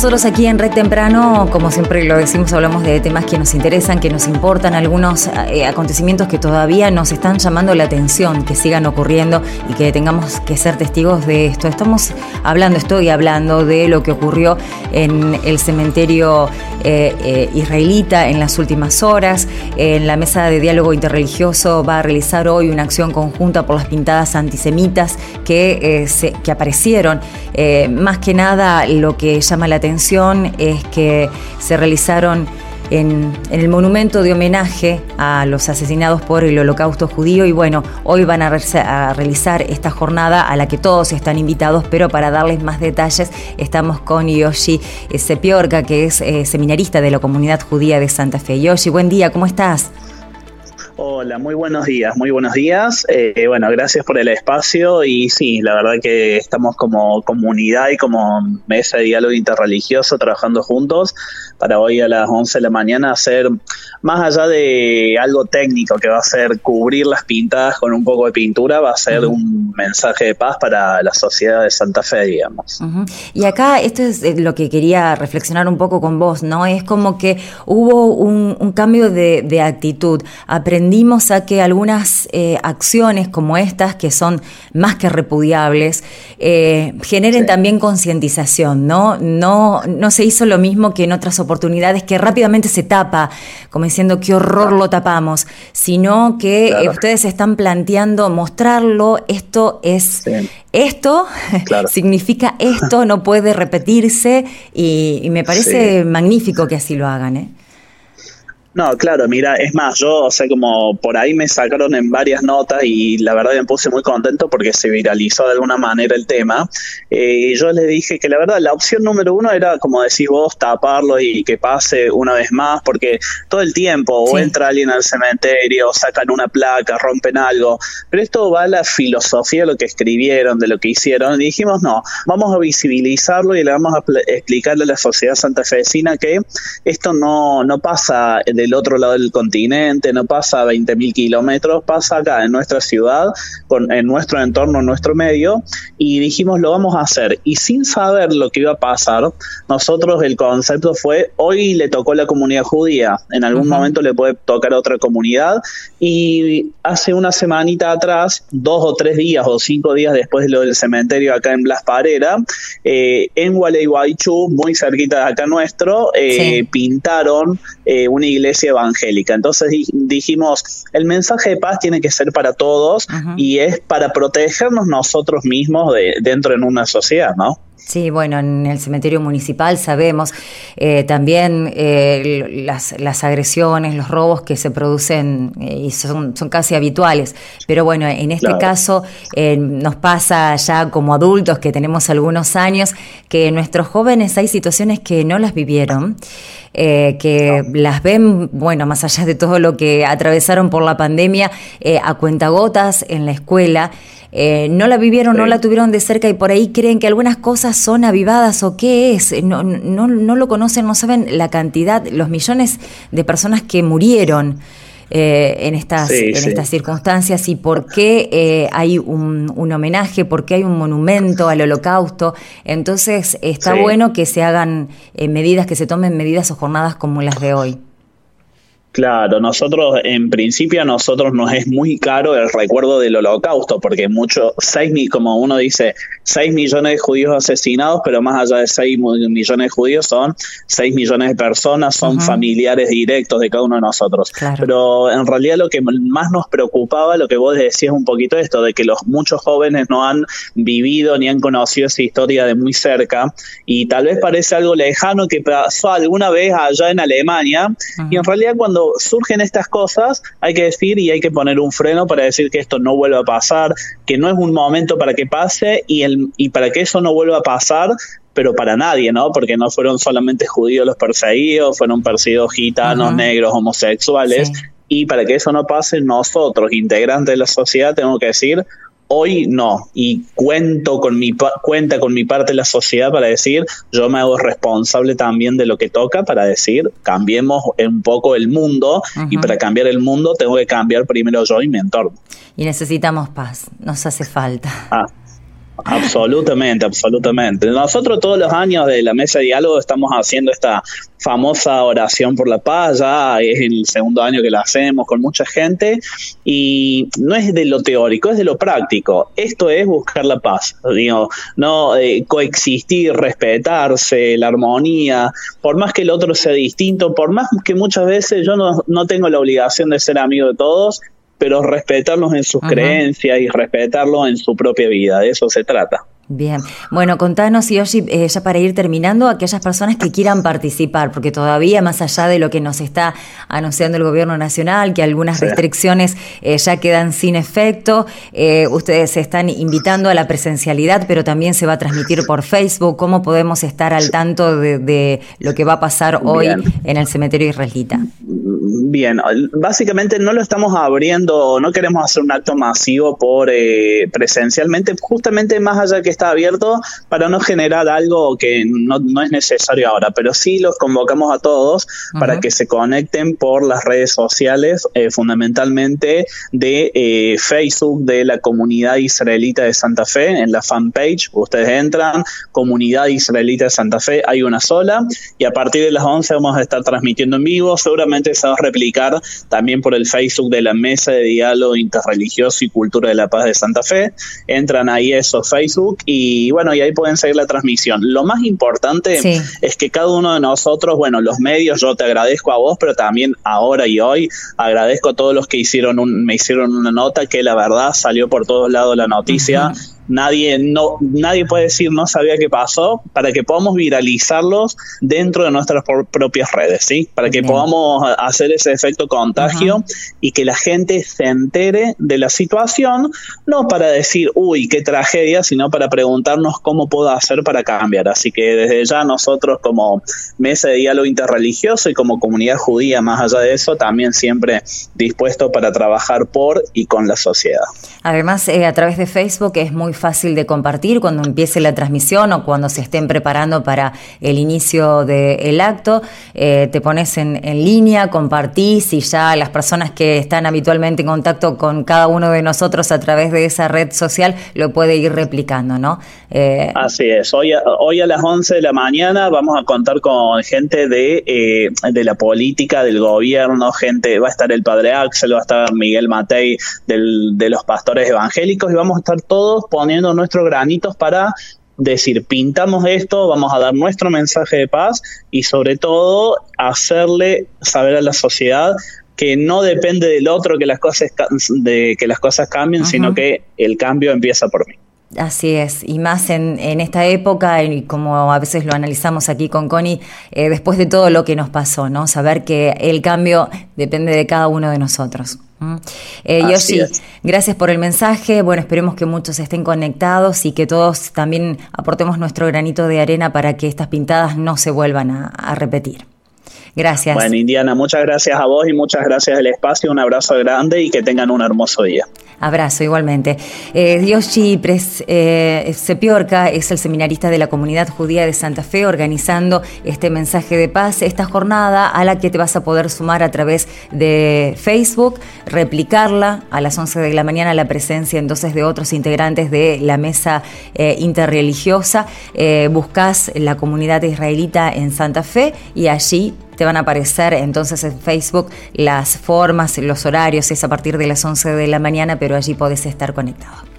nosotros aquí en Red Temprano, como siempre lo decimos, hablamos de temas que nos interesan, que nos importan, algunos eh, acontecimientos que todavía nos están llamando la atención, que sigan ocurriendo y que tengamos que ser testigos de esto. Estamos hablando, estoy hablando de lo que ocurrió en el cementerio eh, eh, israelita en las últimas horas. En la mesa de diálogo interreligioso va a realizar hoy una acción conjunta por las pintadas antisemitas que, se, que aparecieron. más que nada, lo que llama la atención es que se realizaron en, el monumento de homenaje a los asesinados por el holocausto judío y bueno, hoy van a, realizar esta jornada a la que todos están invitados, pero para darles más detalles estamos con Yoshi Sepiorca, que es eh, seminarista de la comunidad judía de Santa Fe. Yoshi, buen día, ¿cómo estás? Hola, muy buenos días, muy buenos días. Eh, bueno, gracias por el espacio y sí, la verdad que estamos como comunidad y como mesa de diálogo interreligioso trabajando juntos para hoy a las 11 de la mañana hacer, más allá de algo técnico que va a ser cubrir las pintadas con un poco de pintura, va a ser un mensaje de paz para la sociedad de Santa Fe, digamos. Y acá esto es eh, lo que quería reflexionar un poco con vos, ¿no? Es como que hubo un, cambio de, de actitud. Aprendí tendimos a que algunas eh, acciones como estas, que son más que repudiables, eh, generen también concientización, ¿no? ¿no? No se hizo lo mismo que en otras oportunidades, que rápidamente se tapa, como diciendo qué horror lo tapamos, sino que eh, ustedes están planteando mostrarlo, esto es... Esto significa esto, no puede repetirse y, me parece magnífico que así lo hagan. ¿eh? No, claro, mira, es más, yo, o sea, como por ahí me sacaron en varias notas y la verdad me puse muy contento porque se viralizó de alguna manera el tema. Eh, y yo les dije que la verdad la opción número uno era, como decís vos, taparlo y que pase una vez más, porque todo el tiempo o entra alguien al cementerio, sacan una placa, rompen algo, pero esto va a la filosofía de lo que escribieron, de lo que hicieron. Y dijimos, no, vamos a visibilizarlo y le vamos a explicarle a la sociedad santafesina que esto no, no pasa del otro lado del continente, no pasa a 20.000 kilómetros, pasa acá en nuestra ciudad, con, en nuestro entorno, en nuestro medio, y dijimos lo vamos a hacer. Y sin saber lo que iba a pasar, nosotros el concepto fue, hoy le tocó la comunidad judía, en algún momento le puede tocar a otra comunidad, y hace una semanita atrás, dos o tres días o cinco días después de lo del cementerio acá en Blas Parera, eh, en Gualeguaychú, muy cerquita de acá nuestro, eh, pintaron eh, una iglesia evangélica. Entonces dijimos, el mensaje de paz tiene que ser para todos y es para protegernos nosotros mismos de, dentro de una sociedad, ¿no? Sí, bueno, en el cementerio municipal sabemos eh, también eh, las, las, agresiones, los robos que se producen eh, y son, son, casi habituales. Pero bueno, en este caso nos pasa ya como adultos que tenemos algunos años que nuestros jóvenes hay situaciones que no las vivieron. que las ven, bueno, más allá de todo lo que atravesaron por la pandemia, a cuentagotas en la escuela. No la vivieron, no la tuvieron de cerca y por ahí creen que algunas cosas son avivadas o qué es, no, no, no lo conocen, no saben la cantidad, los millones de personas que murieron. Eh, en, estas, en estas circunstancias y por qué eh, hay un, un, homenaje, por qué hay un monumento al holocausto. Entonces está bueno que se hagan medidas, que se tomen medidas o jornadas como las de hoy. Claro, nosotros, en principio, a nosotros nos es muy caro el recuerdo del holocausto, porque mucho, seis mil, como uno dice, 6 millones de judíos asesinados, pero más allá de 6 millones de judíos son 6 millones de personas, son familiares directos de cada uno de nosotros. Pero en realidad lo que más nos preocupaba, lo que vos decías un poquito esto, de que los muchos jóvenes no han vivido ni han conocido esa historia de muy cerca, y tal vez parece algo lejano que pasó alguna vez allá en Alemania, y en realidad cuando surgen estas cosas, hay que decir y hay que poner un freno para decir que esto no vuelva a pasar, que no es un momento para que pase y, el, y para que eso no vuelva a pasar, pero para nadie, ¿no? Porque no fueron solamente judíos los perseguidos, fueron perseguidos gitanos, negros, homosexuales. Y para que eso no pase, nosotros, integrantes de la sociedad, tenemos que decir, Hoy no, y cuento con mi cuenta con mi parte de la sociedad para decir, yo me hago responsable también de lo que toca para decir, cambiemos un poco el mundo y para cambiar el mundo tengo que cambiar primero yo y mi entorno. Y necesitamos paz, nos hace falta. Ah, Absolutamente, absolutamente. Nosotros todos los años de la mesa de diálogo estamos haciendo esta famosa oración por la paz, ya es el segundo año que la hacemos con mucha gente y no es de lo teórico, es de lo práctico. Esto es buscar la paz, digo, no eh, coexistir, respetarse, la armonía, por más que el otro sea distinto, por más que muchas veces yo no, no tengo la obligación de ser amigo de todos, pero respetarlos en sus creencias y respetarlos en su propia vida, de eso se trata. Bien, bueno, contanos, Yoshi, eh, ya para ir terminando, aquellas personas que quieran participar, porque todavía más allá de lo que nos está anunciando el gobierno nacional, que algunas restricciones eh, ya quedan sin efecto, eh, ustedes se están invitando a la presencialidad, pero también se va a transmitir por Facebook. ¿Cómo podemos estar al tanto de, lo que va a pasar hoy en el cementerio israelita? Bien, básicamente no lo estamos abriendo, no queremos hacer un acto masivo por presencialmente, justamente más allá que está abierto para no generar algo que no, es necesario ahora, pero sí los convocamos a todos para que se conecten por las redes sociales, eh, fundamentalmente de eh, Facebook de la comunidad israelita de Santa Fe, en la fanpage, ustedes entran, comunidad israelita de Santa Fe, hay una sola, y a partir de las 11 vamos a estar transmitiendo en vivo, seguramente se a replicar también por el Facebook de la Mesa de Diálogo Interreligioso y Cultura de la Paz de Santa Fe, entran ahí esos Facebook y bueno, y ahí pueden seguir la transmisión. Lo más importante es que cada uno de nosotros, bueno, los medios, yo te agradezco a vos, pero también ahora y hoy agradezco a todos los que hicieron un, me hicieron una nota que la verdad salió por todos lados la noticia nadie, no, nadie puede decir no sabía qué pasó, para que podamos viralizarlos dentro de nuestras propias redes, ¿sí? Para que podamos hacer ese efecto contagio y que la gente se entere de la situación, no para decir, uy, qué tragedia, sino para preguntarnos cómo puedo hacer para cambiar. Así que desde ya nosotros como mesa de diálogo interreligioso y como comunidad judía, más allá de eso, también siempre dispuesto para trabajar por y con la sociedad. Además, eh, a través de Facebook es muy fácil de compartir cuando empiece la transmisión o cuando se estén preparando para el inicio del acto. Eh, te pones en, línea, compartís y ya las personas que están habitualmente en contacto con cada uno de nosotros a través de esa red social lo puede ir replicando, ¿no? Eh, Así es. Hoy a, hoy a las 11 de la mañana vamos a contar con gente de, eh, de la política, del gobierno, gente, va a estar el padre Axel, va a estar Miguel Matei del, de los pastores evangélicos y vamos a estar todos poniendo nuestros granitos para decir, pintamos esto, vamos a dar nuestro mensaje de paz y sobre todo hacerle saber a la sociedad que no depende del otro que las cosas de que las cosas cambien, sino que el cambio empieza por mí. Así es, y más en, en, esta época, y como a veces lo analizamos aquí con Connie, eh, después de todo lo que nos pasó, ¿no? Saber que el cambio depende de cada uno de nosotros. Eh, Yoshi, gracias por el mensaje. Bueno, esperemos que muchos estén conectados y que todos también aportemos nuestro granito de arena para que estas pintadas no se vuelvan a repetir. Gracias. Bueno, Indiana, muchas gracias a vos y muchas gracias al espacio. Un abrazo grande y que tengan un hermoso día. Abrazo igualmente. Eh, Yoshi Pres, eh, Sepiorca es el seminarista de la comunidad judía de Santa Fe organizando este mensaje de paz, esta jornada a la que te vas a poder sumar a través de Facebook, replicarla a las 11 de la mañana la presencia entonces de otros integrantes de la mesa eh, interreligiosa. Eh, buscas la comunidad israelita en Santa Fe y allí te van a aparecer entonces en Facebook las formas, los horarios, es a partir de las 11 de la mañana, pero allí podés estar conectado.